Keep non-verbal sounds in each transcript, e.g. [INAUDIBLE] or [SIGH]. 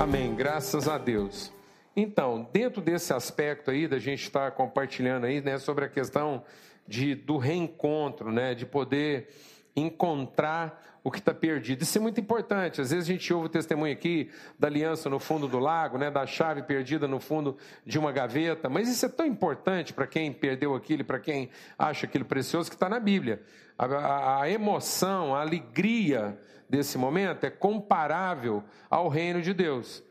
Amém. Graças a Deus. Então, dentro desse aspecto aí, da gente estar compartilhando aí, né, sobre a questão de, do reencontro, né, de poder encontrar o que está perdido. Isso é muito importante. Às vezes a gente ouve o testemunho aqui da aliança no fundo do lago, né, da chave perdida no fundo de uma gaveta, mas isso é tão importante para quem perdeu aquilo, para quem acha aquilo precioso, que está na Bíblia. A, a, a emoção, a alegria desse momento é comparável ao reino de Deus.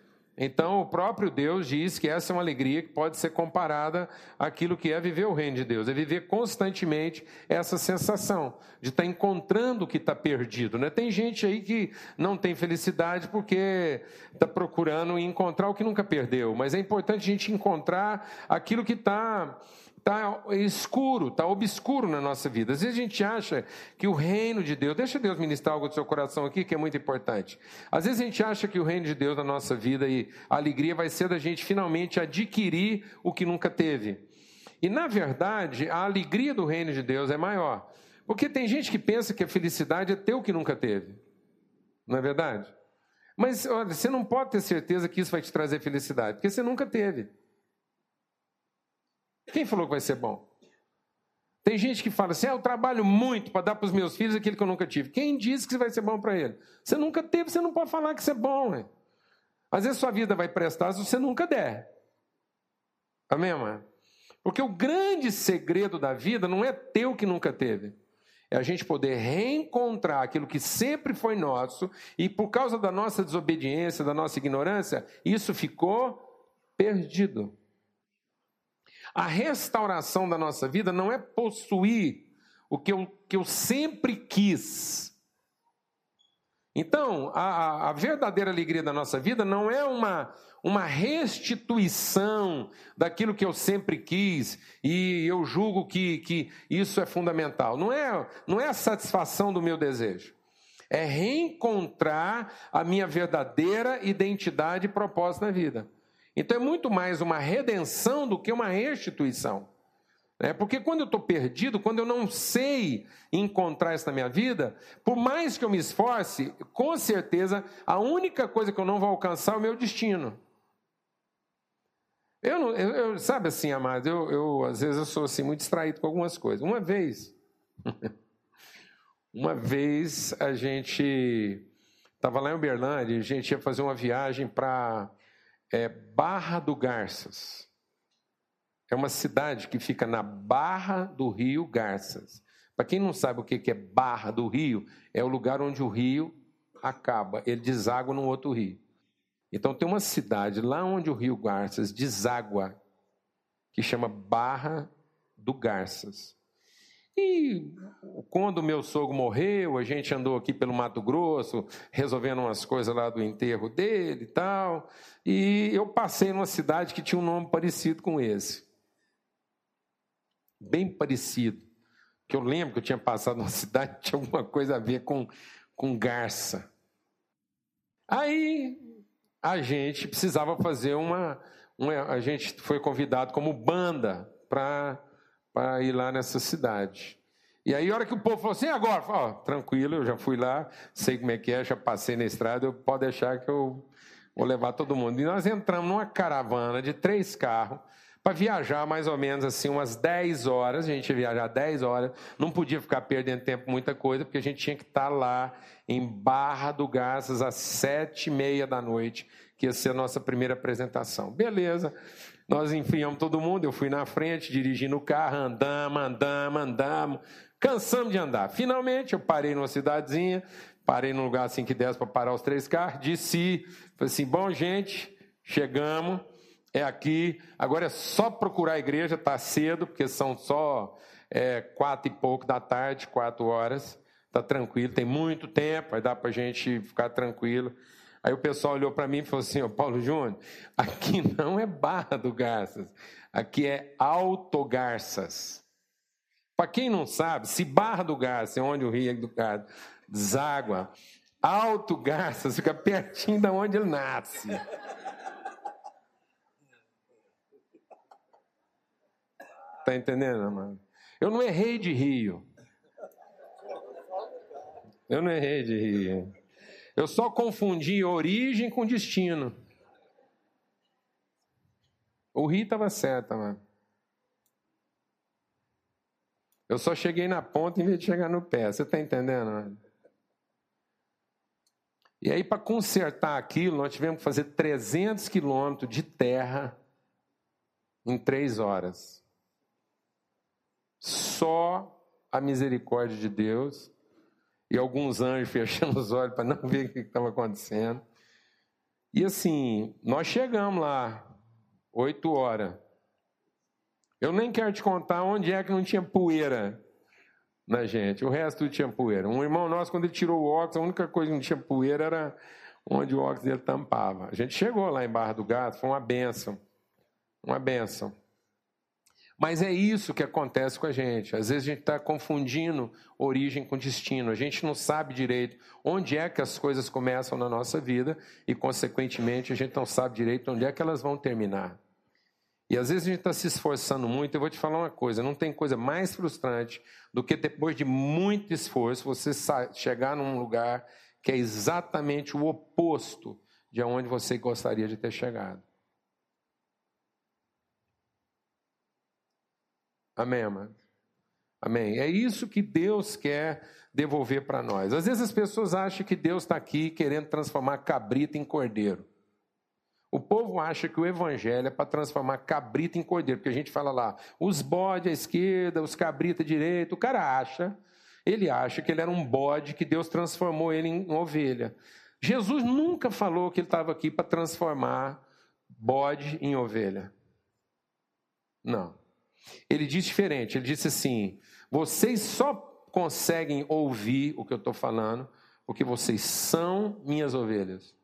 Então, o próprio Deus diz que essa é uma alegria que pode ser comparada àquilo que é viver o reino de Deus, é viver constantemente essa sensação de estar tá encontrando o que está perdido. Né? Tem gente aí que não tem felicidade porque está procurando encontrar o que nunca perdeu, mas é importante a gente encontrar aquilo que está está escuro, está obscuro na nossa vida. Às vezes a gente acha que o reino de Deus, deixa Deus ministrar algo do seu coração aqui que é muito importante. Às vezes a gente acha que o reino de Deus na nossa vida e a alegria vai ser da gente finalmente adquirir o que nunca teve. E na verdade, a alegria do reino de Deus é maior. Porque tem gente que pensa que a felicidade é ter o que nunca teve. Não é verdade? Mas olha, você não pode ter certeza que isso vai te trazer felicidade, porque você nunca teve. Quem falou que vai ser bom? Tem gente que fala assim: ah, eu trabalho muito para dar para os meus filhos aquilo que eu nunca tive. Quem disse que vai ser bom para ele? Você nunca teve, você não pode falar que isso é bom. Né? Às vezes sua vida vai prestar se você nunca der. Amém, mãe? Porque o grande segredo da vida não é ter o que nunca teve. É a gente poder reencontrar aquilo que sempre foi nosso e por causa da nossa desobediência, da nossa ignorância, isso ficou perdido. A restauração da nossa vida não é possuir o que eu, que eu sempre quis. Então, a, a verdadeira alegria da nossa vida não é uma, uma restituição daquilo que eu sempre quis e eu julgo que, que isso é fundamental. Não é, não é a satisfação do meu desejo. É reencontrar a minha verdadeira identidade e propósito na vida. Então é muito mais uma redenção do que uma restituição. É, porque quando eu estou perdido, quando eu não sei encontrar isso na minha vida, por mais que eu me esforce, com certeza a única coisa que eu não vou alcançar é o meu destino. Eu, não, eu, eu sabe assim, amado, eu, eu às vezes eu sou assim muito distraído com algumas coisas. Uma vez, [LAUGHS] uma vez a gente estava lá em Uberlândia, a gente ia fazer uma viagem para é Barra do Garças. É uma cidade que fica na Barra do Rio Garças. Para quem não sabe o que é Barra do Rio, é o lugar onde o rio acaba, ele deságua num outro rio. Então tem uma cidade lá onde o rio Garças deságua, que chama Barra do Garças. E quando meu sogro morreu, a gente andou aqui pelo Mato Grosso, resolvendo umas coisas lá do enterro dele e tal. E eu passei numa cidade que tinha um nome parecido com esse. Bem parecido. Que eu lembro que eu tinha passado numa [LAUGHS] cidade que tinha alguma coisa a ver com, com garça. Aí a gente precisava fazer uma, uma. A gente foi convidado como banda para para ir lá nessa cidade. E aí, a hora que o povo falou assim, agora, ó, tranquilo, eu já fui lá, sei como é que é, já passei na estrada, eu pode deixar que eu vou levar todo mundo. E nós entramos numa caravana de três carros para viajar mais ou menos assim umas 10 horas, a gente ia viajar 10 horas, não podia ficar perdendo tempo muita coisa, porque a gente tinha que estar lá em Barra do Garças às sete e meia da noite, que ia ser a nossa primeira apresentação. Beleza. Nós enfiamos todo mundo, eu fui na frente, dirigindo o carro, andamos, andamos, andamos, cansamos de andar. Finalmente, eu parei numa cidadezinha, parei num lugar assim que desse para parar os três carros, disse, falei assim, bom gente, chegamos, é aqui, agora é só procurar a igreja, está cedo, porque são só é, quatro e pouco da tarde, quatro horas, está tranquilo, tem muito tempo, vai dar para a gente ficar tranquilo. Aí o pessoal olhou para mim e falou assim: Ô Paulo Júnior, [LAUGHS] aqui não é Barra do Garças, aqui é Alto Garças. Para quem não sabe, se Barra do Garças é onde o rio do Garças deságua, Alto Garças fica pertinho da onde ele nasce. Tá entendendo, mano? Eu não errei de rio. Eu não errei de rio. Eu só confundi origem com destino. O rio estava certo, mano. Eu só cheguei na ponta em vez de chegar no pé. Você está entendendo? Mano? E aí, para consertar aquilo, nós tivemos que fazer 300 quilômetros de terra em três horas. Só a misericórdia de Deus e alguns anjos [LAUGHS] fechando os olhos para não ver o que estava acontecendo. E assim, nós chegamos lá, oito horas. Eu nem quero te contar onde é que não tinha poeira na gente. O resto tudo tinha poeira. Um irmão nosso, quando ele tirou o óculos, a única coisa que não tinha poeira era onde o óculos dele tampava. A gente chegou lá em Barra do Gato, foi uma benção. Uma benção. Mas é isso que acontece com a gente. Às vezes a gente está confundindo origem com destino. A gente não sabe direito onde é que as coisas começam na nossa vida e, consequentemente, a gente não sabe direito onde é que elas vão terminar. E às vezes a gente está se esforçando muito. Eu vou te falar uma coisa: não tem coisa mais frustrante do que depois de muito esforço você chegar num lugar que é exatamente o oposto de onde você gostaria de ter chegado. Amém, amado? Amém. É isso que Deus quer devolver para nós. Às vezes as pessoas acham que Deus está aqui querendo transformar cabrita em cordeiro. O povo acha que o evangelho é para transformar cabrita em cordeiro, porque a gente fala lá, os bodes à esquerda, os cabritas à direita. O cara acha, ele acha que ele era um bode, que Deus transformou ele em ovelha. Jesus nunca falou que ele estava aqui para transformar bode em ovelha. Não. Ele diz diferente, ele disse assim: vocês só conseguem ouvir o que eu estou falando porque vocês são minhas ovelhas.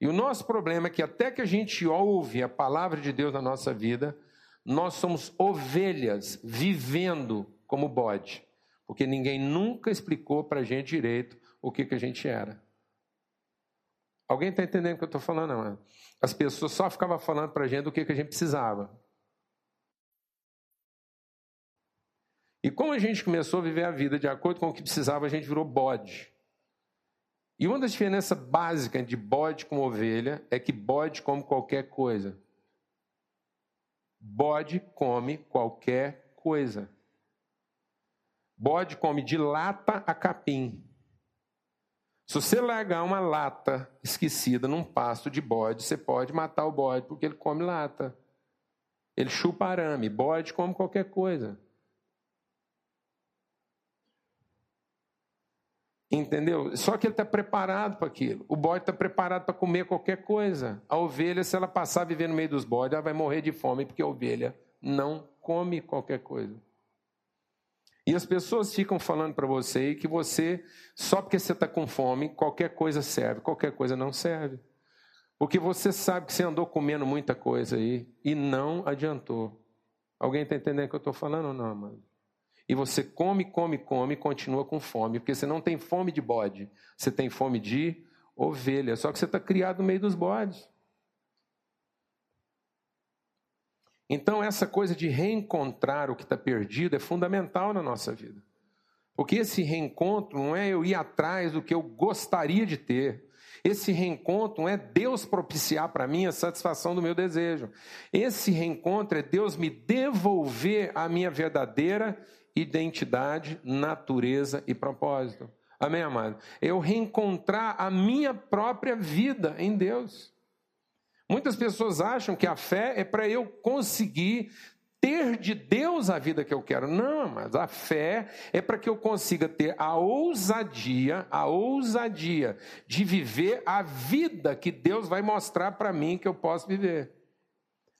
E o nosso problema é que até que a gente ouve a palavra de Deus na nossa vida, nós somos ovelhas vivendo como bode, porque ninguém nunca explicou para a gente direito o que, que a gente era. Alguém está entendendo o que eu estou falando? Não? As pessoas só ficavam falando para a gente do que, que a gente precisava. E como a gente começou a viver a vida de acordo com o que precisava, a gente virou bode. E uma das diferenças básicas de bode com ovelha é que bode come qualquer coisa. Bode come qualquer coisa. Bode come de lata a capim. Se você largar uma lata esquecida num pasto de bode, você pode matar o bode, porque ele come lata. Ele chupa arame. Bode come qualquer coisa. Entendeu? Só que ele está preparado para aquilo. O bode está preparado para comer qualquer coisa. A ovelha, se ela passar a viver no meio dos bodes, ela vai morrer de fome, porque a ovelha não come qualquer coisa. E as pessoas ficam falando para você que você, só porque você está com fome, qualquer coisa serve, qualquer coisa não serve. Porque você sabe que você andou comendo muita coisa aí e não adiantou. Alguém está entendendo o que eu estou falando ou não, mano? E você come, come, come e continua com fome, porque você não tem fome de bode, você tem fome de ovelha. Só que você está criado no meio dos bodes. Então, essa coisa de reencontrar o que está perdido é fundamental na nossa vida. Porque esse reencontro não é eu ir atrás do que eu gostaria de ter. Esse reencontro não é Deus propiciar para mim a satisfação do meu desejo. Esse reencontro é Deus me devolver a minha verdadeira identidade, natureza e propósito. Amém, amado? Eu reencontrar a minha própria vida em Deus. Muitas pessoas acham que a fé é para eu conseguir ter de Deus a vida que eu quero. Não, mas a fé é para que eu consiga ter a ousadia, a ousadia de viver a vida que Deus vai mostrar para mim que eu posso viver.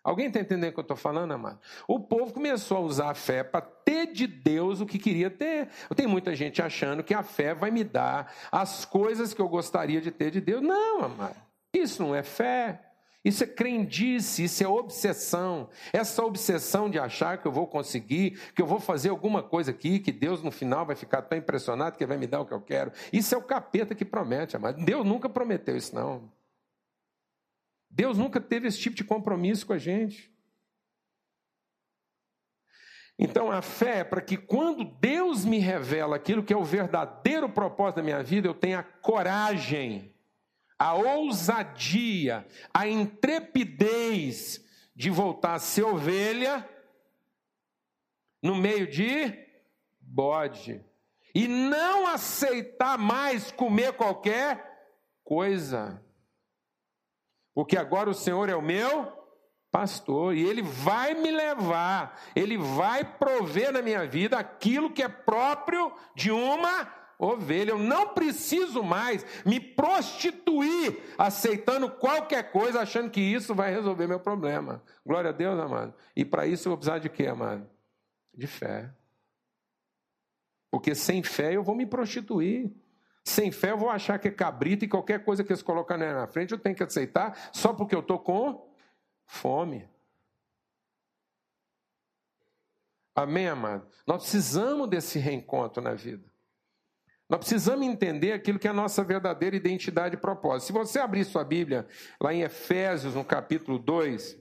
Alguém está entendendo o que eu estou falando, amado? O povo começou a usar a fé para ter de Deus o que queria ter. Tem muita gente achando que a fé vai me dar as coisas que eu gostaria de ter de Deus. Não, amado. Isso não é fé. Isso é crendice, isso é obsessão. Essa obsessão de achar que eu vou conseguir, que eu vou fazer alguma coisa aqui, que Deus no final vai ficar tão impressionado que vai me dar o que eu quero. Isso é o capeta que promete, amado. Deus nunca prometeu isso, não. Deus nunca teve esse tipo de compromisso com a gente. Então a fé é para que quando Deus me revela aquilo que é o verdadeiro propósito da minha vida, eu tenha coragem a ousadia, a intrepidez de voltar a ser ovelha no meio de bode e não aceitar mais comer qualquer coisa. Porque agora o Senhor é o meu pastor e ele vai me levar, ele vai prover na minha vida aquilo que é próprio de uma ovelha. Eu não preciso mais me prostituir aceitando qualquer coisa, achando que isso vai resolver meu problema. Glória a Deus, amado. E para isso eu vou precisar de quê, amado? De fé. Porque sem fé eu vou me prostituir. Sem fé eu vou achar que é cabrito e qualquer coisa que eles colocam na frente eu tenho que aceitar só porque eu estou com fome. Amém, amado? Nós precisamos desse reencontro na vida. Nós precisamos entender aquilo que é a nossa verdadeira identidade e propósito. Se você abrir sua Bíblia, lá em Efésios, no capítulo 2,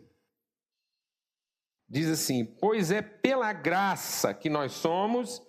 diz assim: Pois é pela graça que nós somos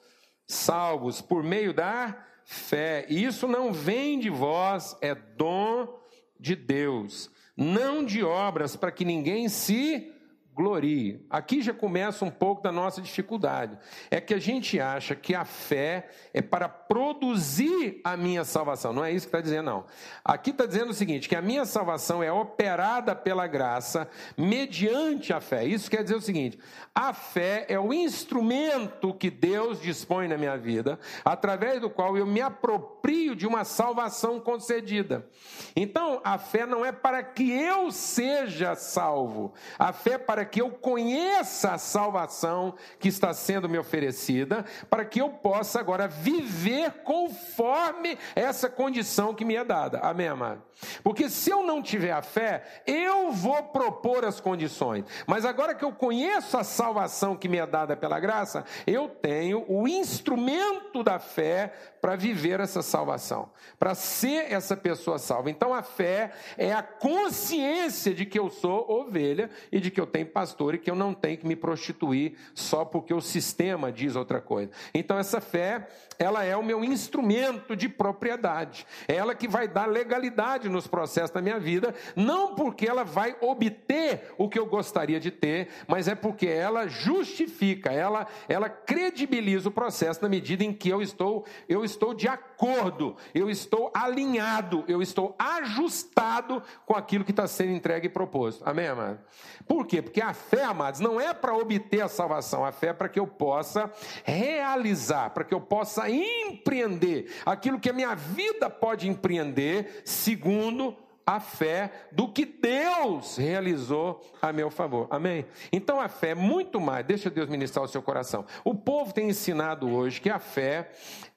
salvos por meio da fé. E isso não vem de vós, é dom de Deus, não de obras para que ninguém se glorie. Aqui já começa um pouco da nossa dificuldade. É que a gente acha que a fé é para produzir a minha salvação. Não é isso que está dizendo, não. Aqui está dizendo o seguinte: que a minha salvação é operada pela graça mediante a fé. Isso quer dizer o seguinte: a fé é o instrumento que Deus dispõe na minha vida, através do qual eu me aproprio de uma salvação concedida. Então, a fé não é para que eu seja salvo, a fé é para que eu conheça a salvação que está sendo me oferecida, para que eu possa agora viver conforme essa condição que me é dada. Amém, amado? Porque se eu não tiver a fé, eu vou propor as condições. Mas agora que eu conheço a salvação que me é dada pela graça, eu tenho o instrumento da fé para viver essa salvação, para ser essa pessoa salva. Então a fé é a consciência de que eu sou ovelha e de que eu tenho pastor e que eu não tenho que me prostituir só porque o sistema diz outra coisa. Então essa fé, ela é o meu instrumento de propriedade. É ela que vai dar legalidade nos processos da minha vida, não porque ela vai obter o que eu gostaria de ter, mas é porque ela justifica, ela ela credibiliza o processo na medida em que eu estou eu estou de acordo, eu estou alinhado, eu estou ajustado com aquilo que está sendo entregue e proposto. Amém, amado? Por quê? Porque a fé, amados, não é para obter a salvação, a fé é para que eu possa realizar, para que eu possa empreender aquilo que a minha vida pode empreender, segundo a fé do que Deus realizou a meu favor. Amém? Então a fé é muito mais, deixa Deus ministrar o seu coração. O povo tem ensinado hoje que a fé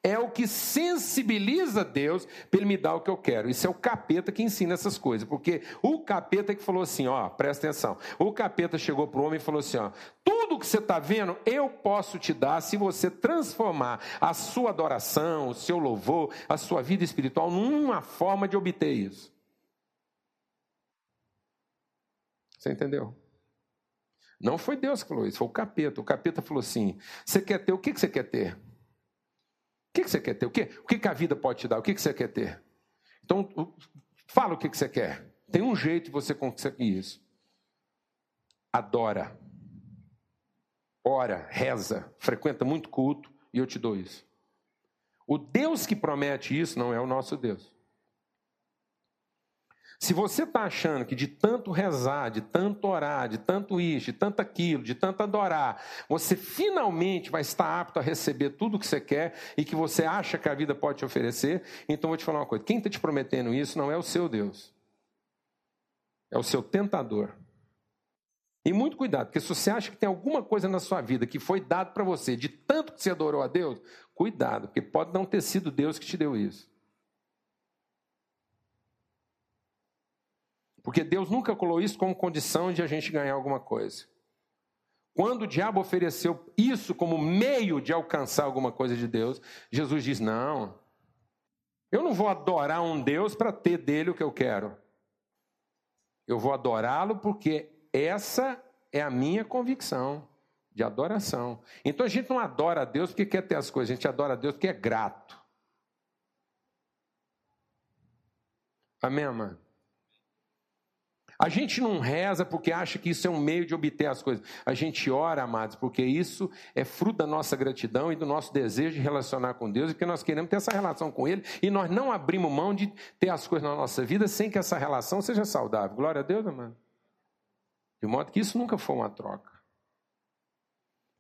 é o que sensibiliza Deus para ele me dar o que eu quero. Isso é o capeta que ensina essas coisas, porque o capeta que falou assim, ó, presta atenção. O capeta chegou para o homem e falou assim, ó, tudo que você está vendo, eu posso te dar se você transformar a sua adoração, o seu louvor, a sua vida espiritual numa forma de obter isso. Você entendeu? Não foi Deus que falou isso, foi o capeta. O capeta falou assim: você quer ter o que, você quer ter? O que, você quer ter? O que, o que, a vida pode te dar? O que, você quer ter? Então, fala o que, que você quer. Tem um jeito de você conseguir isso. Adora. Ora, reza, frequenta muito culto e eu te dou isso. O Deus que promete isso não é o nosso Deus. Se você está achando que de tanto rezar, de tanto orar, de tanto isso, de tanto aquilo, de tanto adorar, você finalmente vai estar apto a receber tudo o que você quer e que você acha que a vida pode te oferecer, então vou te falar uma coisa: quem está te prometendo isso não é o seu Deus, é o seu tentador. E muito cuidado, porque se você acha que tem alguma coisa na sua vida que foi dado para você de tanto que você adorou a Deus, cuidado, porque pode não ter sido Deus que te deu isso. Porque Deus nunca colocou isso como condição de a gente ganhar alguma coisa. Quando o diabo ofereceu isso como meio de alcançar alguma coisa de Deus, Jesus diz: Não, eu não vou adorar um Deus para ter dele o que eu quero. Eu vou adorá-lo porque essa é a minha convicção de adoração. Então a gente não adora a Deus porque quer ter as coisas, a gente adora a Deus porque é grato. Amém, amado? A gente não reza porque acha que isso é um meio de obter as coisas. A gente ora, amados, porque isso é fruto da nossa gratidão e do nosso desejo de relacionar com Deus e que nós queremos ter essa relação com Ele e nós não abrimos mão de ter as coisas na nossa vida sem que essa relação seja saudável. Glória a Deus, amado. De modo que isso nunca foi uma troca.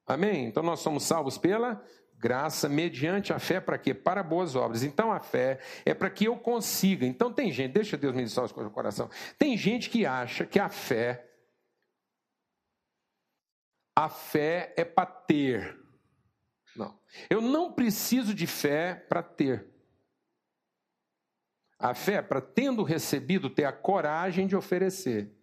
Amém? Então nós somos salvos pela graça mediante a fé para quê? Para boas obras. Então a fé é para que eu consiga. Então tem gente, deixa Deus ministrar os coisas no coração. Tem gente que acha que a fé a fé é para ter. Não. Eu não preciso de fé para ter. A fé é para, tendo recebido, ter a coragem de oferecer.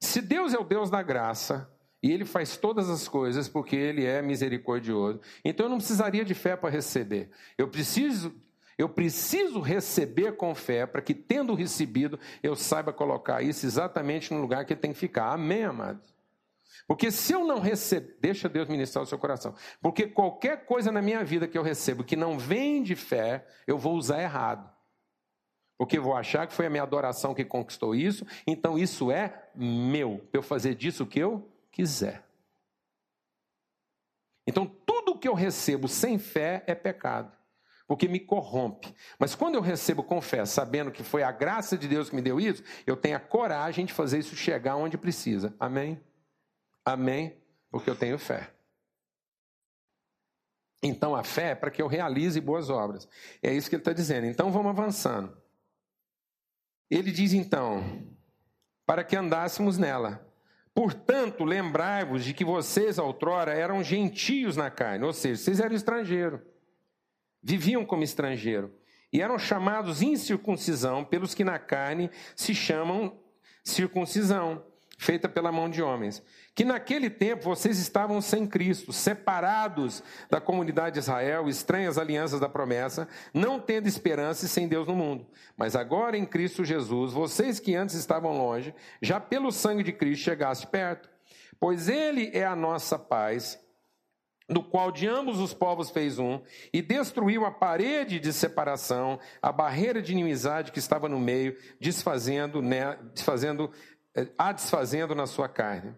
Se Deus é o Deus da graça, e ele faz todas as coisas porque ele é misericordioso. Então eu não precisaria de fé para receber. Eu preciso eu preciso receber com fé para que tendo recebido eu saiba colocar isso exatamente no lugar que tem que ficar. Amém, amados. Porque se eu não receber, deixa Deus ministrar o seu coração. Porque qualquer coisa na minha vida que eu recebo que não vem de fé, eu vou usar errado. Porque vou achar que foi a minha adoração que conquistou isso, então isso é meu. Eu fazer disso o que eu quiser. Então, tudo que eu recebo sem fé é pecado, porque me corrompe. Mas quando eu recebo com fé, sabendo que foi a graça de Deus que me deu isso, eu tenho a coragem de fazer isso chegar onde precisa. Amém? Amém? Porque eu tenho fé. Então a fé é para que eu realize boas obras. É isso que ele está dizendo. Então vamos avançando. Ele diz então: para que andássemos nela. Portanto, lembrai-vos de que vocês, outrora, eram gentios na carne, ou seja, vocês eram estrangeiros, viviam como estrangeiro, e eram chamados incircuncisão pelos que na carne se chamam circuncisão, feita pela mão de homens que naquele tempo vocês estavam sem Cristo, separados da comunidade de Israel, estranhas alianças da promessa, não tendo esperança e sem Deus no mundo. Mas agora em Cristo Jesus, vocês que antes estavam longe, já pelo sangue de Cristo chegaste perto. Pois Ele é a nossa paz, no qual de ambos os povos fez um, e destruiu a parede de separação, a barreira de inimizade que estava no meio, desfazendo, né, desfazendo, eh, a desfazendo na sua carne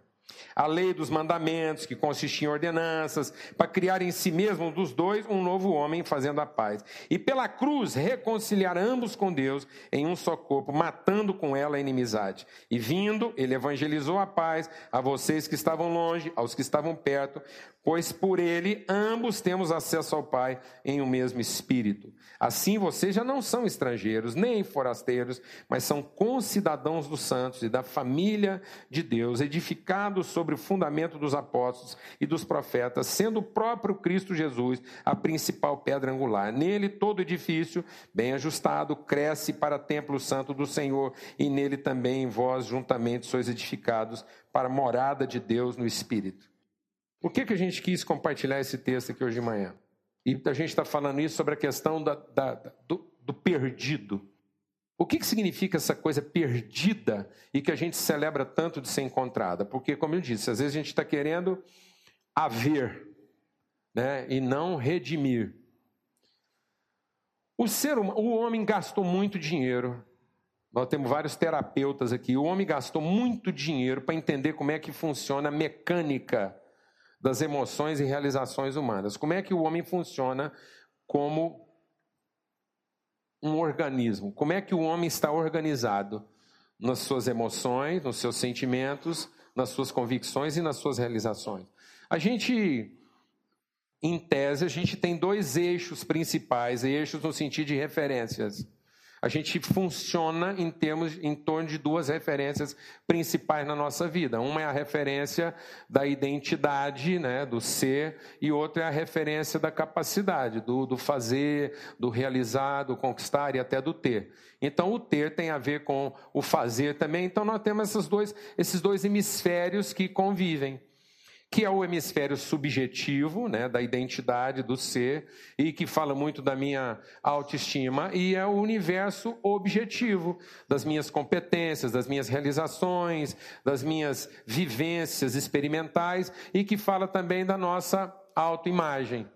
a lei dos mandamentos, que consistia em ordenanças, para criar em si mesmo dos dois um novo homem fazendo a paz. E pela cruz reconciliar ambos com Deus em um só corpo, matando com ela a inimizade. E vindo, ele evangelizou a paz a vocês que estavam longe, aos que estavam perto, pois por ele ambos temos acesso ao Pai em o um mesmo Espírito. Assim vocês já não são estrangeiros, nem forasteiros, mas são concidadãos dos santos e da família de Deus, edificados sobre o fundamento dos apóstolos e dos profetas, sendo o próprio Cristo Jesus a principal pedra angular. Nele todo edifício, bem ajustado, cresce para templo santo do Senhor, e nele também vós juntamente sois edificados para morada de Deus no Espírito. Por que, que a gente quis compartilhar esse texto aqui hoje de manhã? E a gente está falando isso sobre a questão da, da, do, do, perdido. O que, que significa essa coisa perdida e que a gente celebra tanto de ser encontrada? Porque, como eu disse, às vezes a gente está querendo haver né, e não redimir. O ser o homem gastou muito dinheiro. Nós temos vários terapeutas aqui. O homem gastou muito dinheiro para entender como é que funciona a mecânica das emoções e realizações humanas. Como é que o homem funciona como um organismo? Como é que o homem está organizado nas suas emoções, nos seus sentimentos, nas suas convicções e nas suas realizações? A gente, em tese, a gente tem dois eixos principais, eixos no sentido de referências a gente funciona em termos em torno de duas referências principais na nossa vida. Uma é a referência da identidade, né, do ser, e outra é a referência da capacidade, do, do fazer, do realizar, do conquistar e até do ter. Então, o ter tem a ver com o fazer também. Então, nós temos dois, esses dois hemisférios que convivem que é o hemisfério subjetivo, né, da identidade do ser, e que fala muito da minha autoestima, e é o universo objetivo, das minhas competências, das minhas realizações, das minhas vivências experimentais, e que fala também da nossa autoimagem.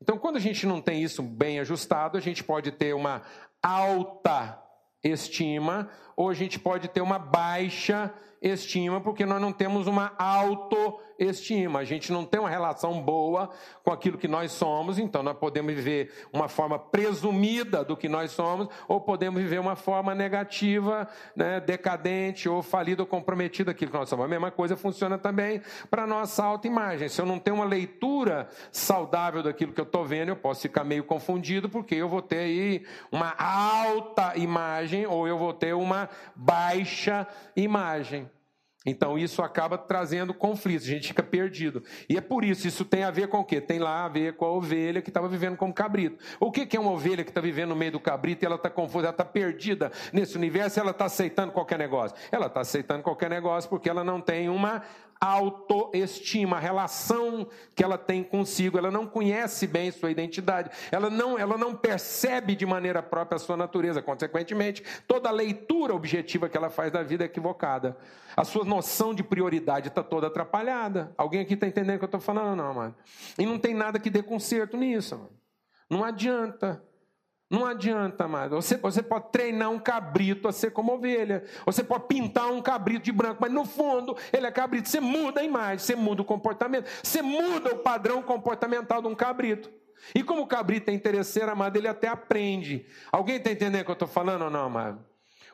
Então, quando a gente não tem isso bem ajustado, a gente pode ter uma alta estima ou a gente pode ter uma baixa estima, porque nós não temos uma autoestima. A gente não tem uma relação boa com aquilo que nós somos, então nós podemos viver uma forma presumida do que nós somos, ou podemos viver uma forma negativa, né, decadente, ou falida ou comprometida daquilo que nós somos. A mesma coisa funciona também para a nossa autoimagem. Se eu não tenho uma leitura saudável daquilo que eu estou vendo, eu posso ficar meio confundido, porque eu vou ter aí uma alta imagem, ou eu vou ter uma baixa imagem. Então isso acaba trazendo conflitos, a gente fica perdido. E é por isso, isso tem a ver com o quê? Tem lá a ver com a ovelha que estava vivendo como cabrito. O que é uma ovelha que está vivendo no meio do cabrito e ela está confusa, ela está perdida nesse universo, ela está aceitando qualquer negócio? Ela está aceitando qualquer negócio porque ela não tem uma autoestima, a relação que ela tem consigo, ela não conhece bem sua identidade, ela não, ela não percebe de maneira própria a sua natureza, consequentemente, toda a leitura objetiva que ela faz da vida é equivocada. A sua noção de prioridade está toda atrapalhada. Alguém aqui está entendendo o que eu estou falando? Não, mano. E não tem nada que dê conserto nisso, mano. Não adianta. Não adianta, amado. Você, você pode treinar um cabrito a ser como ovelha. Você pode pintar um cabrito de branco, mas no fundo ele é cabrito. Você muda a imagem, você muda o comportamento, você muda o padrão comportamental de um cabrito. E como o cabrito é interesseiro, amado, ele até aprende. Alguém está entendendo o que eu estou falando ou não, amado?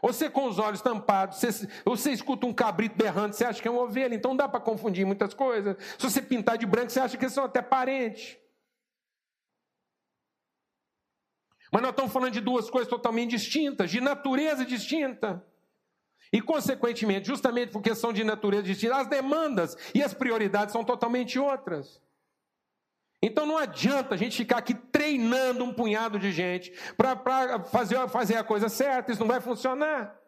Você com os olhos tampados, você, você escuta um cabrito berrando, você acha que é uma ovelha, então dá para confundir muitas coisas. Se você pintar de branco, você acha que eles são até parentes. Mas nós estamos falando de duas coisas totalmente distintas, de natureza distinta. E, consequentemente, justamente porque são de natureza distinta, as demandas e as prioridades são totalmente outras. Então não adianta a gente ficar aqui treinando um punhado de gente para fazer, fazer a coisa certa, isso não vai funcionar.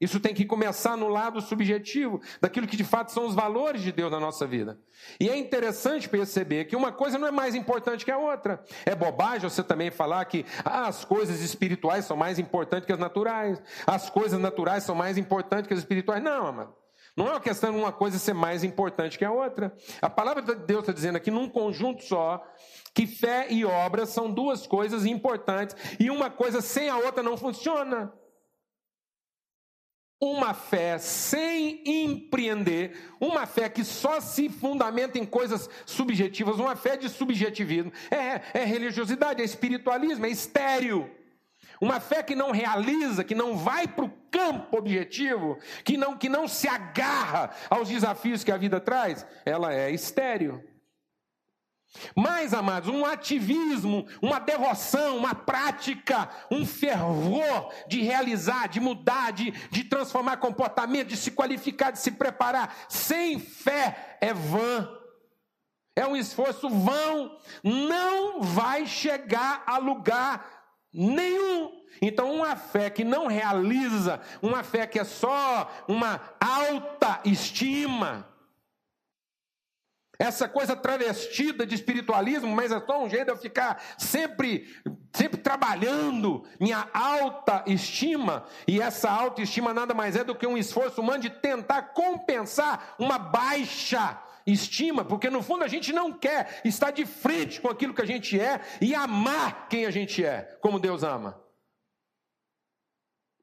Isso tem que começar no lado subjetivo, daquilo que de fato são os valores de Deus na nossa vida. E é interessante perceber que uma coisa não é mais importante que a outra. É bobagem você também falar que ah, as coisas espirituais são mais importantes que as naturais, as coisas naturais são mais importantes que as espirituais. Não, amado. Não é uma questão de uma coisa ser mais importante que a outra. A palavra de Deus está dizendo aqui, num conjunto só, que fé e obra são duas coisas importantes e uma coisa sem a outra não funciona. Uma fé sem empreender, uma fé que só se fundamenta em coisas subjetivas, uma fé de subjetivismo, é, é religiosidade, é espiritualismo, é estéreo. Uma fé que não realiza, que não vai para o campo objetivo, que não, que não se agarra aos desafios que a vida traz, ela é estéreo. Mais, amados, um ativismo, uma devoção, uma prática, um fervor de realizar, de mudar, de, de transformar comportamento, de se qualificar, de se preparar, sem fé é vã. É um esforço vão, não vai chegar a lugar nenhum. Então, uma fé que não realiza, uma fé que é só uma alta estima, essa coisa travestida de espiritualismo, mas é só um jeito de eu ficar sempre, sempre trabalhando minha alta estima, e essa autoestima nada mais é do que um esforço humano de tentar compensar uma baixa estima, porque no fundo a gente não quer estar de frente com aquilo que a gente é e amar quem a gente é, como Deus ama.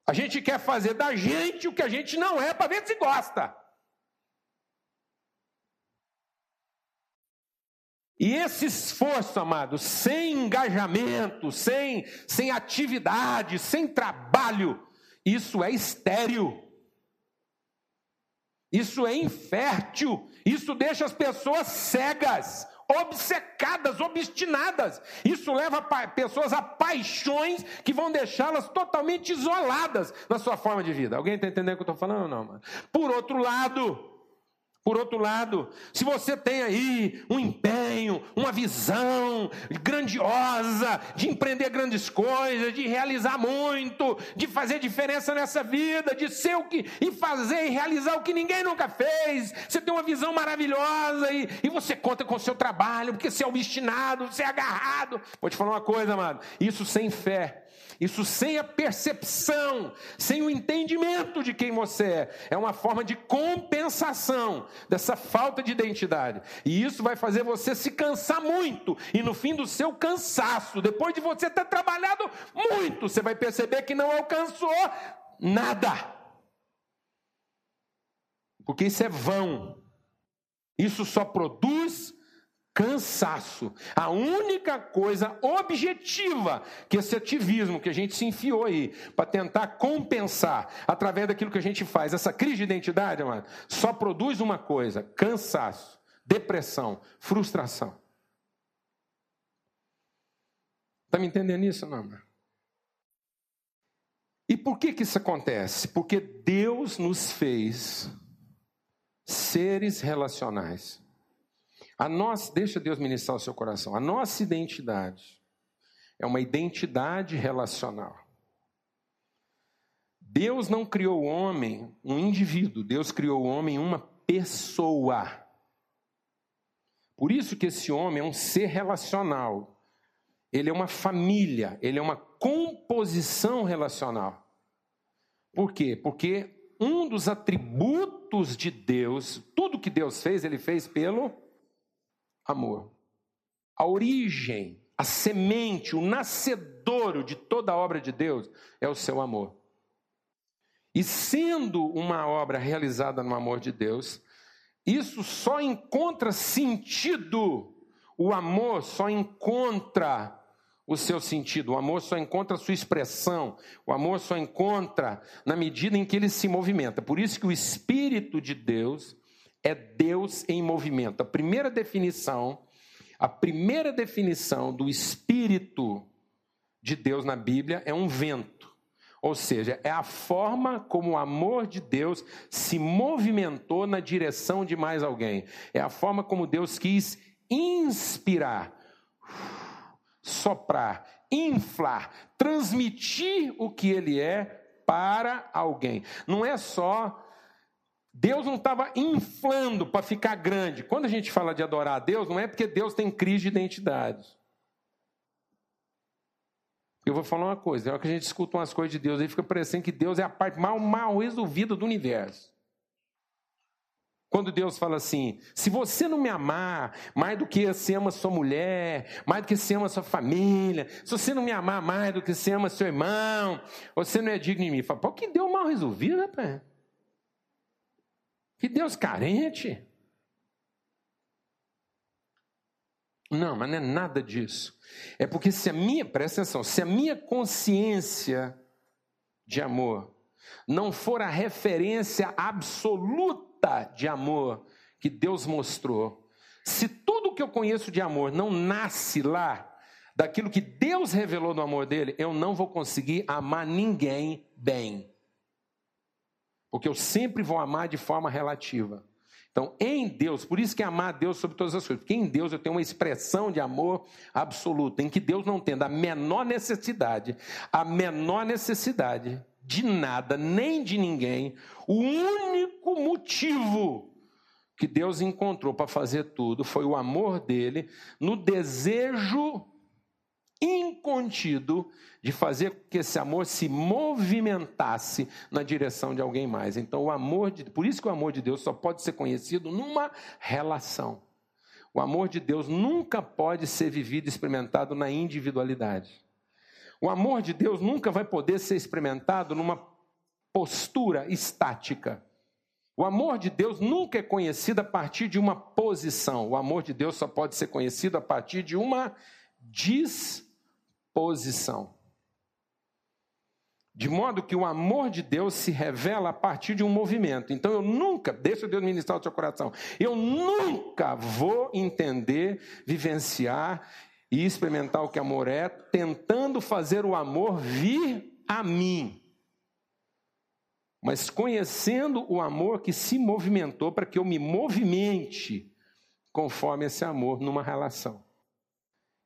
A gente quer fazer da gente o que a gente não é para ver se gosta. E esse esforço, amado, sem engajamento, sem, sem atividade, sem trabalho, isso é estéril. Isso é infértil. Isso deixa as pessoas cegas, obcecadas, obstinadas. Isso leva pessoas a paixões que vão deixá-las totalmente isoladas na sua forma de vida. Alguém está entendendo o que eu estou falando ou não? Mano? Por outro lado, por outro lado, se você tem aí um empenho, uma visão grandiosa de empreender grandes coisas, de realizar muito, de fazer diferença nessa vida, de ser o que e fazer e realizar o que ninguém nunca fez, você tem uma visão maravilhosa e, e você conta com o seu trabalho, porque você é obstinado, você é agarrado. Vou te falar uma coisa, amado: isso sem fé Isso sem a percepção, sem o entendimento de quem você é. É uma forma de compensação dessa falta de identidade. E isso vai fazer você se cansar muito. E no fim do seu cansaço, depois de você ter trabalhado muito, você vai perceber que não alcançou nada. Porque isso é vão. Isso só produz cansaço. A única coisa objetiva que esse ativismo que a gente se enfiou aí para tentar compensar através daquilo que a gente faz, essa crise de identidade, amado, só produz uma coisa: cansaço, depressão, frustração. Está me entendendo isso, não, amado? E por que, que isso acontece? Porque Deus nos fez seres relacionais. A nossa, deixa Deus ministrar o seu coração. A nossa identidade é uma identidade relacional. Deus não criou o homem um indivíduo, Deus criou o homem uma pessoa. Por isso que esse homem é um ser relacional. Ele é uma família, ele é uma composição relacional. Por quê? Porque um dos atributos de Deus, tudo que Deus fez, ele fez pelo amor. A origem, a semente, o nascedouro de toda a obra de Deus é o seu amor. E sendo uma obra realizada no amor de Deus, isso só encontra sentido, o amor só encontra o seu sentido, o amor só encontra a sua expressão, o amor só encontra na medida em que ele se movimenta. Por isso que o Espírito de Deus é Deus em movimento. A primeira definição, a primeira definição do Espírito de Deus na Bíblia é um vento. Ou seja, é a forma como o amor de Deus se movimentou na direção de mais alguém. É a forma como Deus quis inspirar soprar, inflar, transmitir o que ele é para alguém. Não é só. Deus não estava inflando para ficar grande. Quando a gente fala de adorar a Deus, não é porque Deus tem crise de identidade. Eu vou falar uma coisa: é hora que a gente escuta umas coisas de Deus, aí fica parecendo que Deus é a parte mal, mal resolvida do universo. Quando Deus fala assim: se você não me amar mais do que você ama sua mulher, mais do que você ama sua família, se você não me amar mais do que você ama seu irmão, você não é digno de mim. Fala, pô, que Deus mal resolvido, né, pai? Que Deus carente. Não, mas não é nada disso. É porque se a minha, presta atenção, se a minha consciência de amor não for a referência absoluta, de amor que Deus mostrou, se tudo que eu conheço de amor não nasce lá, daquilo que Deus revelou no amor dele, eu não vou conseguir amar ninguém bem. Porque eu sempre vou amar de forma relativa. Então, em Deus, por isso que é amar a Deus sobre todas as coisas, porque em Deus eu tenho uma expressão de amor absoluta, em que Deus não tendo a menor necessidade, a menor necessidade de nada, nem de ninguém. O único motivo que Deus encontrou para fazer tudo foi o amor dele, no desejo incontido de fazer que esse amor se movimentasse na direção de alguém mais. Então, o amor de, por isso que o amor de Deus só pode ser conhecido numa relação. O amor de Deus nunca pode ser vivido e experimentado na individualidade. O amor de Deus nunca vai poder ser experimentado numa postura estática. O amor de Deus nunca é conhecido a partir de uma posição. O amor de Deus só pode ser conhecido a partir de uma disposição. De modo que o amor de Deus se revela a partir de um movimento. Então eu nunca, deixa Deus ministrar o seu coração, eu nunca vou entender, vivenciar e experimentar o que amor é, tentando fazer o amor vir a mim. Mas conhecendo o amor que se movimentou para que eu me movimente conforme esse amor numa relação.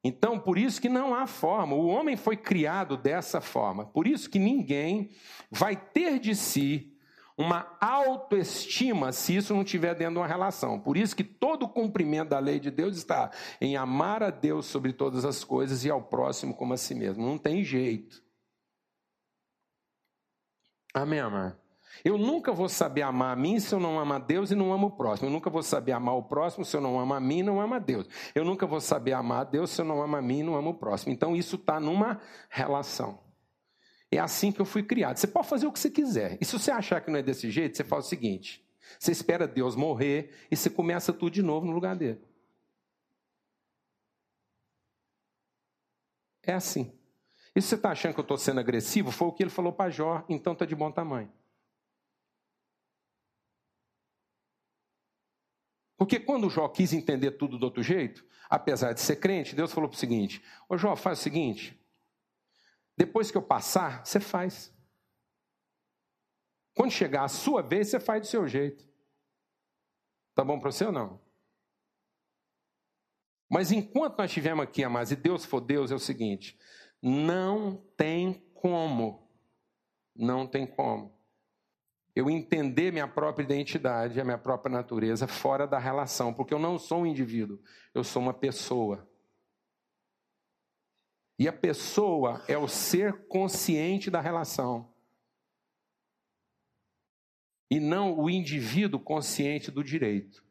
Então, por isso que não há forma. O homem foi criado dessa forma. Por isso que ninguém vai ter de si uma autoestima se isso não tiver dentro de uma relação. Por isso que todo o cumprimento da lei de Deus está em amar a Deus sobre todas as coisas e ao próximo como a si mesmo. Não tem jeito. Amém, amar? Eu nunca vou saber amar a mim se eu não amo a Deus e não amo o próximo. Eu nunca vou saber amar o próximo se eu não amo a mim e não amo a Deus. Eu nunca vou saber amar a Deus se eu não amo a mim e não amo o próximo. Então isso está numa relação. É assim que eu fui criado. Você pode fazer o que você quiser. E se você achar que não é desse jeito, você faz o seguinte: você espera Deus morrer e você começa tudo de novo no lugar dele. É assim. E se você está achando que eu estou sendo agressivo, foi o que ele falou para Jó, então está de bom tamanho. Porque quando Jó quis entender tudo do outro jeito, apesar de ser crente, Deus falou para o seguinte: Ô Jó, faz o seguinte, depois que eu passar, você faz. Quando chegar a sua vez, você faz do seu jeito. Tá bom para você ou não? Mas enquanto nós estivermos aqui, amados, e Deus for Deus, é o seguinte: não tem como, não tem como eu entender minha própria identidade, a minha própria natureza fora da relação, porque eu não sou um indivíduo, eu sou uma pessoa. E a pessoa é o ser consciente da relação. E não o indivíduo consciente do direito.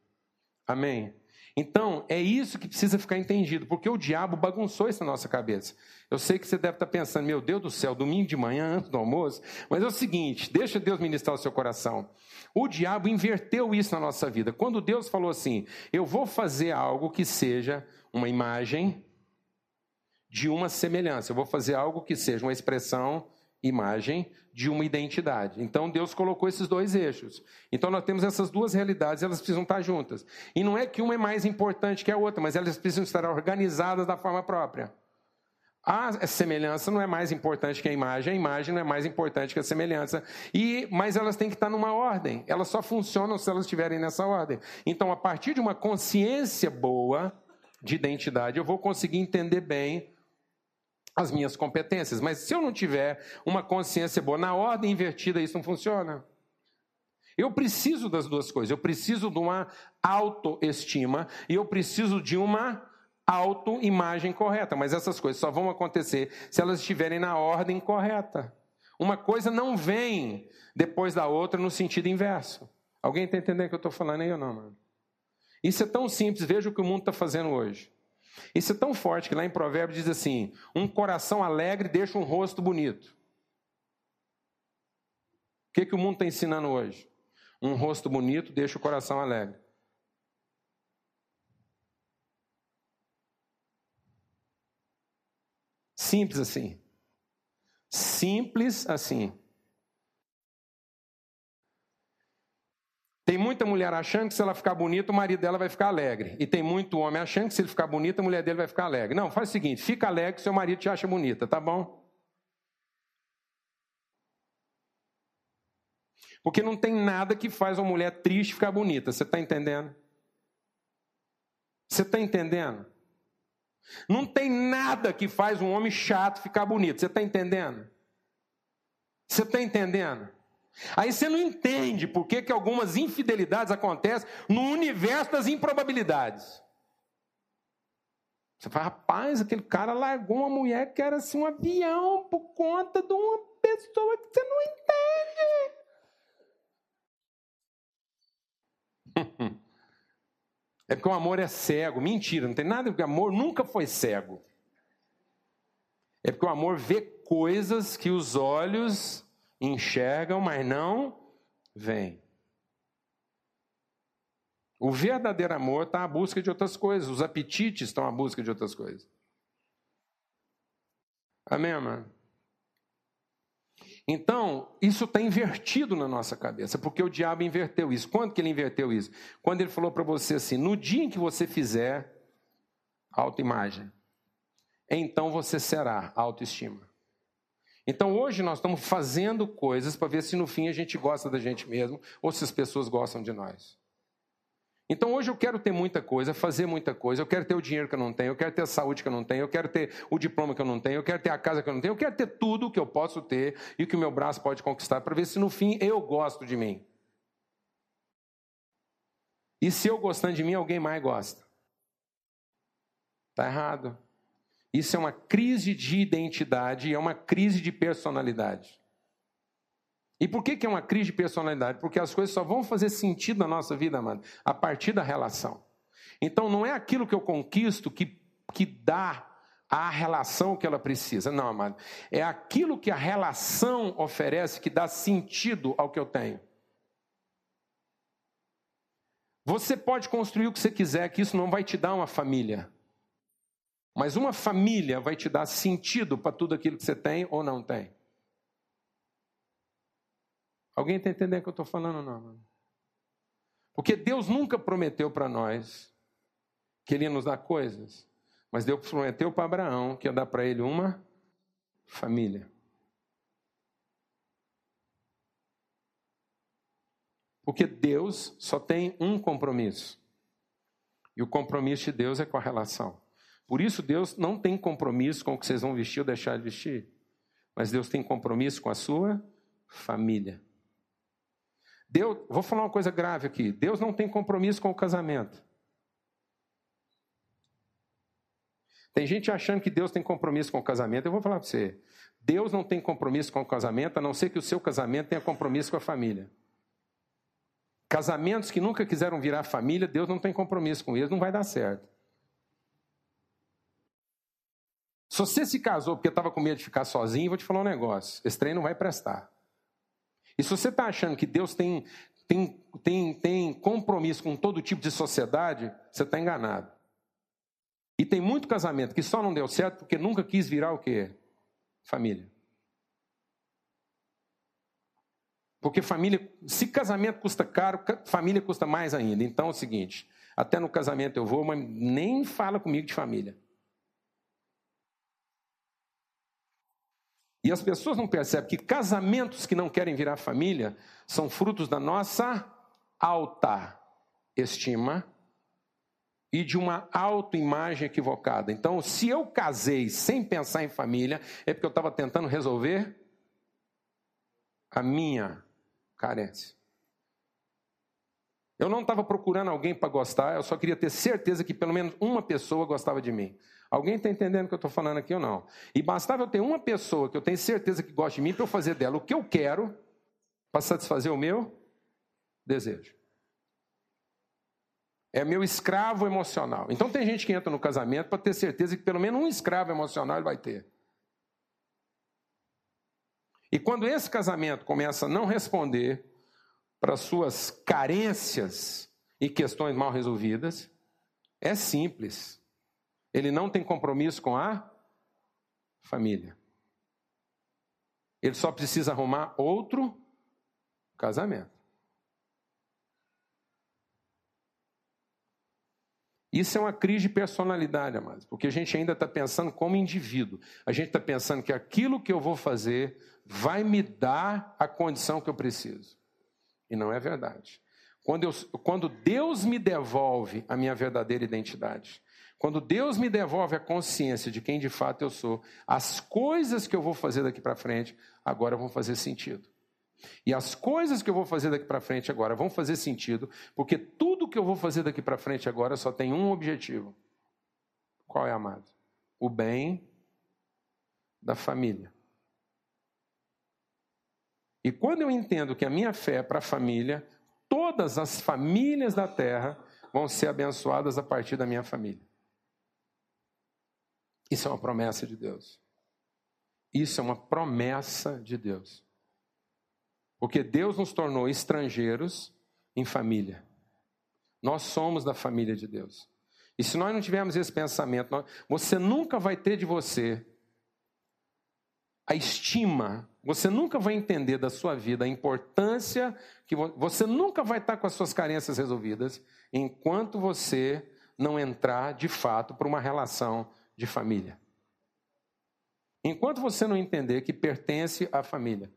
Amém? Então, é isso que precisa ficar entendido, porque o diabo bagunçou isso na nossa cabeça. Eu sei que você deve estar pensando, meu Deus do céu, domingo de manhã, antes do almoço, mas é o seguinte, deixa Deus ministrar o seu coração. O diabo inverteu isso na nossa vida. Quando Deus falou assim, eu vou fazer algo que seja uma imagem de uma semelhança, eu vou fazer algo que seja uma expressão imagem de uma identidade. Então Deus colocou esses dois eixos. Então nós temos essas duas realidades, elas precisam estar juntas. E não é que uma é mais importante que a outra, mas elas precisam estar organizadas da forma própria. A semelhança não é mais importante que a imagem, a imagem não é mais importante que a semelhança. E, mas elas têm que estar numa ordem. Elas só funcionam se elas estiverem nessa ordem. Então, a partir de uma consciência boa de identidade, eu vou conseguir entender bem as minhas competências. Mas se eu não tiver uma consciência boa, na ordem invertida, isso não funciona. Eu preciso das duas coisas. Eu preciso de uma autoestima e eu preciso de uma autoimagem correta. Mas essas coisas só vão acontecer se elas estiverem na ordem correta. Uma coisa não vem depois da outra no sentido inverso. Alguém está entendendo o que eu estou falando aí ou não, mano? Isso é tão simples. Veja o que o mundo está fazendo hoje. Isso é tão forte que lá em Provérbios diz assim: um coração alegre deixa um rosto bonito. O que, que o mundo está ensinando hoje? Um rosto bonito deixa o coração alegre. Simples assim. Simples assim. Tem muita mulher achando que se ela ficar bonita, o marido dela vai ficar alegre. E tem muito homem achando que se ele ficar bonito, a mulher dele vai ficar alegre. Não, faz o seguinte: fica alegre, seu marido te acha bonita, tá bom? Porque não tem nada que faz uma mulher triste ficar bonita. Você está entendendo? Você está entendendo? Não tem nada que faz um homem chato ficar bonito. Você está entendendo? Você está entendendo? Aí você não entende por que, que algumas infidelidades acontecem no universo das improbabilidades. Você fala, rapaz, aquele cara largou uma mulher que era assim um avião por conta de uma pessoa que você não entende. [LAUGHS] É porque o amor é cego. Mentira, não tem nada porque o amor nunca foi cego. É porque o amor vê coisas que os olhos enxergam, mas não veem. O verdadeiro amor está à busca de outras coisas, os apetites estão à busca de outras coisas. Amém, mano? Então, isso está invertido na nossa cabeça, porque o diabo inverteu isso. Quando que ele inverteu isso? Quando ele falou para você assim: no dia em que você fizer autoimagem, então você será autoestima. Então hoje nós estamos fazendo coisas para ver se no fim a gente gosta da gente mesmo ou se as pessoas gostam de nós. Então hoje eu quero ter muita coisa, fazer muita coisa, eu quero ter o dinheiro que eu não tenho, eu quero ter a saúde que eu não tenho, eu quero ter o diploma que eu não tenho, eu quero ter a casa que eu não tenho, eu quero ter tudo que eu posso ter e que o meu braço pode conquistar para ver se no fim eu gosto de mim. E se eu gostando de mim, alguém mais gosta. Está errado. Isso é uma crise de identidade, é uma crise de personalidade. E por que, que é uma crise de personalidade? Porque as coisas só vão fazer sentido na nossa vida, amado, a partir da relação. Então não é aquilo que eu conquisto que, que dá a relação que ela precisa. Não, amado. É aquilo que a relação oferece que dá sentido ao que eu tenho. Você pode construir o que você quiser, que isso não vai te dar uma família. Mas uma família vai te dar sentido para tudo aquilo que você tem ou não tem. Alguém está entendendo o que eu estou falando não? Porque Deus nunca prometeu para nós que Ele ia nos dar coisas, mas Deus prometeu para Abraão que ia dar para ele uma família. Porque Deus só tem um compromisso. E o compromisso de Deus é com a relação. Por isso, Deus não tem compromisso com o que vocês vão vestir ou deixar de vestir. Mas Deus tem compromisso com a sua família. Deus, vou falar uma coisa grave aqui. Deus não tem compromisso com o casamento. Tem gente achando que Deus tem compromisso com o casamento. Eu vou falar para você. Deus não tem compromisso com o casamento, a não ser que o seu casamento tenha compromisso com a família. Casamentos que nunca quiseram virar família, Deus não tem compromisso com eles, não vai dar certo. Se você se casou porque estava com medo de ficar sozinho, vou te falar um negócio: esse trem não vai prestar. E se você está achando que Deus tem, tem, tem, tem compromisso com todo tipo de sociedade, você está enganado. E tem muito casamento que só não deu certo porque nunca quis virar o quê? Família. Porque família, se casamento custa caro, família custa mais ainda. Então é o seguinte: até no casamento eu vou, mas nem fala comigo de família. E as pessoas não percebem que casamentos que não querem virar família são frutos da nossa alta estima e de uma autoimagem equivocada. Então, se eu casei sem pensar em família, é porque eu estava tentando resolver a minha carência. Eu não estava procurando alguém para gostar, eu só queria ter certeza que pelo menos uma pessoa gostava de mim. Alguém está entendendo o que eu estou falando aqui ou não? E bastava eu ter uma pessoa que eu tenho certeza que gosta de mim para eu fazer dela o que eu quero para satisfazer o meu desejo. É meu escravo emocional. Então tem gente que entra no casamento para ter certeza que pelo menos um escravo emocional ele vai ter. E quando esse casamento começa a não responder para suas carências e questões mal resolvidas, é simples. Ele não tem compromisso com a família. Ele só precisa arrumar outro casamento. Isso é uma crise de personalidade, amados, porque a gente ainda está pensando como indivíduo. A gente está pensando que aquilo que eu vou fazer vai me dar a condição que eu preciso. E não é verdade. Quando, eu, quando Deus me devolve a minha verdadeira identidade, quando Deus me devolve a consciência de quem de fato eu sou, as coisas que eu vou fazer daqui para frente agora vão fazer sentido. E as coisas que eu vou fazer daqui para frente agora vão fazer sentido, porque tudo que eu vou fazer daqui para frente agora só tem um objetivo. Qual é, amado? O bem da família. E quando eu entendo que a minha fé é para a família, todas as famílias da terra vão ser abençoadas a partir da minha família. Isso é uma promessa de Deus. Isso é uma promessa de Deus. Porque Deus nos tornou estrangeiros em família. Nós somos da família de Deus. E se nós não tivermos esse pensamento, você nunca vai ter de você a estima, você nunca vai entender da sua vida a importância que você nunca vai estar com as suas carências resolvidas enquanto você não entrar de fato para uma relação de família. Enquanto você não entender que pertence à família.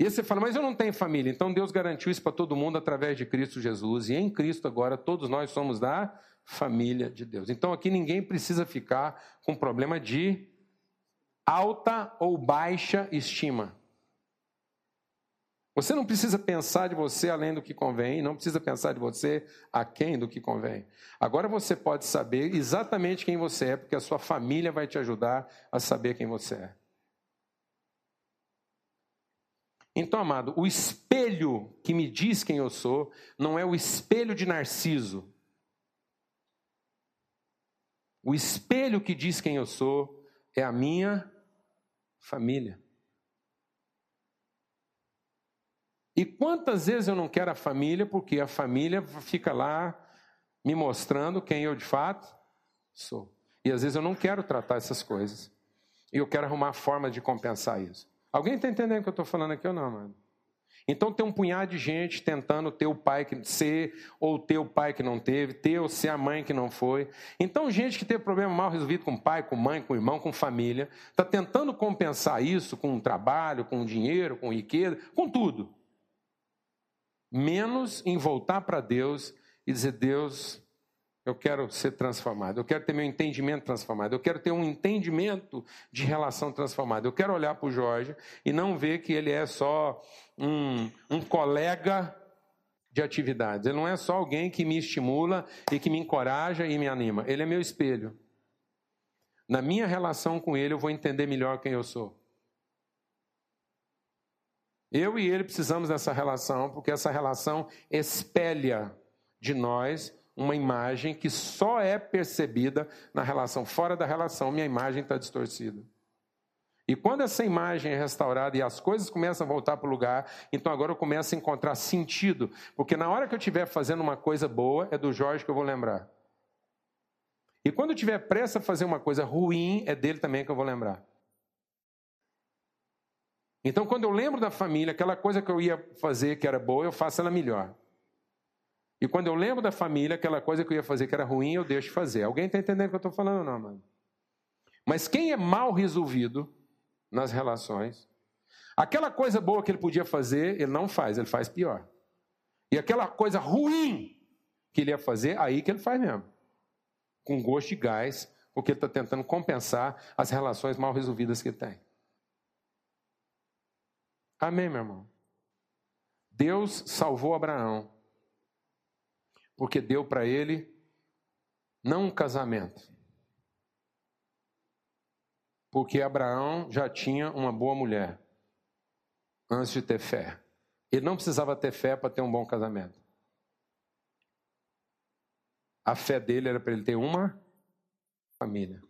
E aí você fala, mas eu não tenho família. Então Deus garantiu isso para todo mundo através de Cristo Jesus. E em Cristo agora todos nós somos da família de Deus. Então aqui ninguém precisa ficar com problema de alta ou baixa estima. Você não precisa pensar de você além do que convém, não precisa pensar de você a quem do que convém. Agora você pode saber exatamente quem você é, porque a sua família vai te ajudar a saber quem você é. Então, amado, o espelho que me diz quem eu sou não é o espelho de Narciso. O espelho que diz quem eu sou é a minha família. E quantas vezes eu não quero a família porque a família fica lá me mostrando quem eu de fato sou. E às vezes eu não quero tratar essas coisas. E eu quero arrumar forma de compensar isso. Alguém está entendendo o que eu estou falando aqui ou não, mano? Então tem um punhado de gente tentando ter o pai que ser, ou ter o pai que não teve, ter ou ser a mãe que não foi. Então, gente que teve problema mal resolvido com pai, com mãe, com irmão, com família, está tentando compensar isso com trabalho, com dinheiro, com riqueza, com tudo. Menos em voltar para Deus e dizer: Deus, eu quero ser transformado, eu quero ter meu entendimento transformado, eu quero ter um entendimento de relação transformado. Eu quero olhar para o Jorge e não ver que ele é só um, um colega de atividades. Ele não é só alguém que me estimula e que me encoraja e me anima. Ele é meu espelho. Na minha relação com ele, eu vou entender melhor quem eu sou. Eu e ele precisamos dessa relação, porque essa relação espelha de nós uma imagem que só é percebida na relação. Fora da relação, minha imagem está distorcida. E quando essa imagem é restaurada e as coisas começam a voltar para o lugar, então agora eu começo a encontrar sentido. Porque na hora que eu estiver fazendo uma coisa boa, é do Jorge que eu vou lembrar. E quando eu tiver pressa a fazer uma coisa ruim, é dele também que eu vou lembrar. Então, quando eu lembro da família, aquela coisa que eu ia fazer que era boa, eu faço ela melhor. E quando eu lembro da família, aquela coisa que eu ia fazer que era ruim, eu deixo de fazer. Alguém está entendendo o que eu estou falando, não, mano? Mas quem é mal resolvido nas relações, aquela coisa boa que ele podia fazer, ele não faz, ele faz pior. E aquela coisa ruim que ele ia fazer, aí que ele faz mesmo. Com gosto de gás, porque ele está tentando compensar as relações mal resolvidas que ele tem. Amém, meu irmão? Deus salvou Abraão porque deu para ele não um casamento, porque Abraão já tinha uma boa mulher antes de ter fé. Ele não precisava ter fé para ter um bom casamento. A fé dele era para ele ter uma família.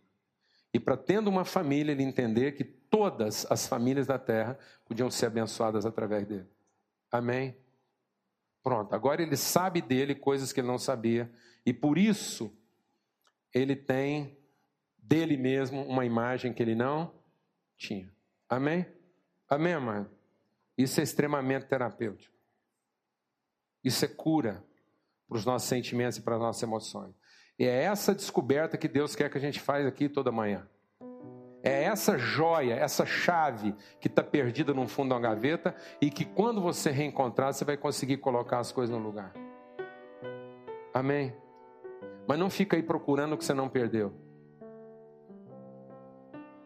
E para tendo uma família, ele entender que todas as famílias da terra podiam ser abençoadas através dele. Amém? Pronto, agora ele sabe dele coisas que ele não sabia, e por isso ele tem dele mesmo uma imagem que ele não tinha. Amém? Amém, amado? Isso é extremamente terapêutico. Isso é cura para os nossos sentimentos e para as nossas emoções. E é essa descoberta que Deus quer que a gente faça aqui toda manhã. É essa joia, essa chave que está perdida no fundo da gaveta e que quando você reencontrar, você vai conseguir colocar as coisas no lugar. Amém? Mas não fica aí procurando o que você não perdeu.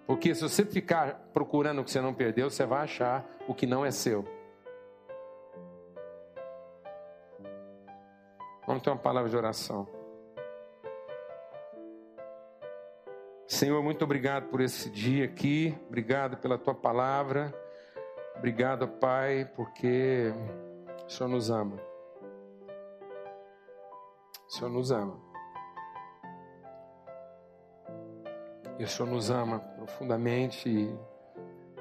Porque se você ficar procurando o que você não perdeu, você vai achar o que não é seu. Vamos ter uma palavra de oração. Senhor, muito obrigado por esse dia aqui, obrigado pela tua palavra, obrigado, Pai, porque o Senhor nos ama. O Senhor nos ama. E o Senhor nos ama profundamente e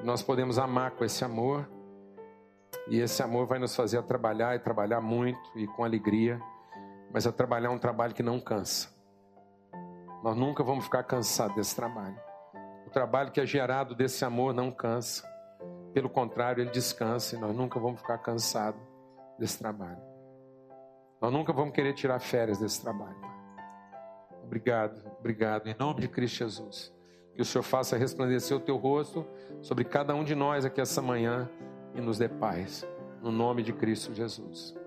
nós podemos amar com esse amor. E esse amor vai nos fazer a trabalhar e trabalhar muito e com alegria, mas a trabalhar um trabalho que não cansa. Nós nunca vamos ficar cansados desse trabalho. O trabalho que é gerado desse amor não cansa. Pelo contrário, ele descansa e nós nunca vamos ficar cansados desse trabalho. Nós nunca vamos querer tirar férias desse trabalho. Obrigado, obrigado. Em nome de Cristo Jesus. Que o Senhor faça resplandecer o teu rosto sobre cada um de nós aqui essa manhã e nos dê paz. No nome de Cristo Jesus.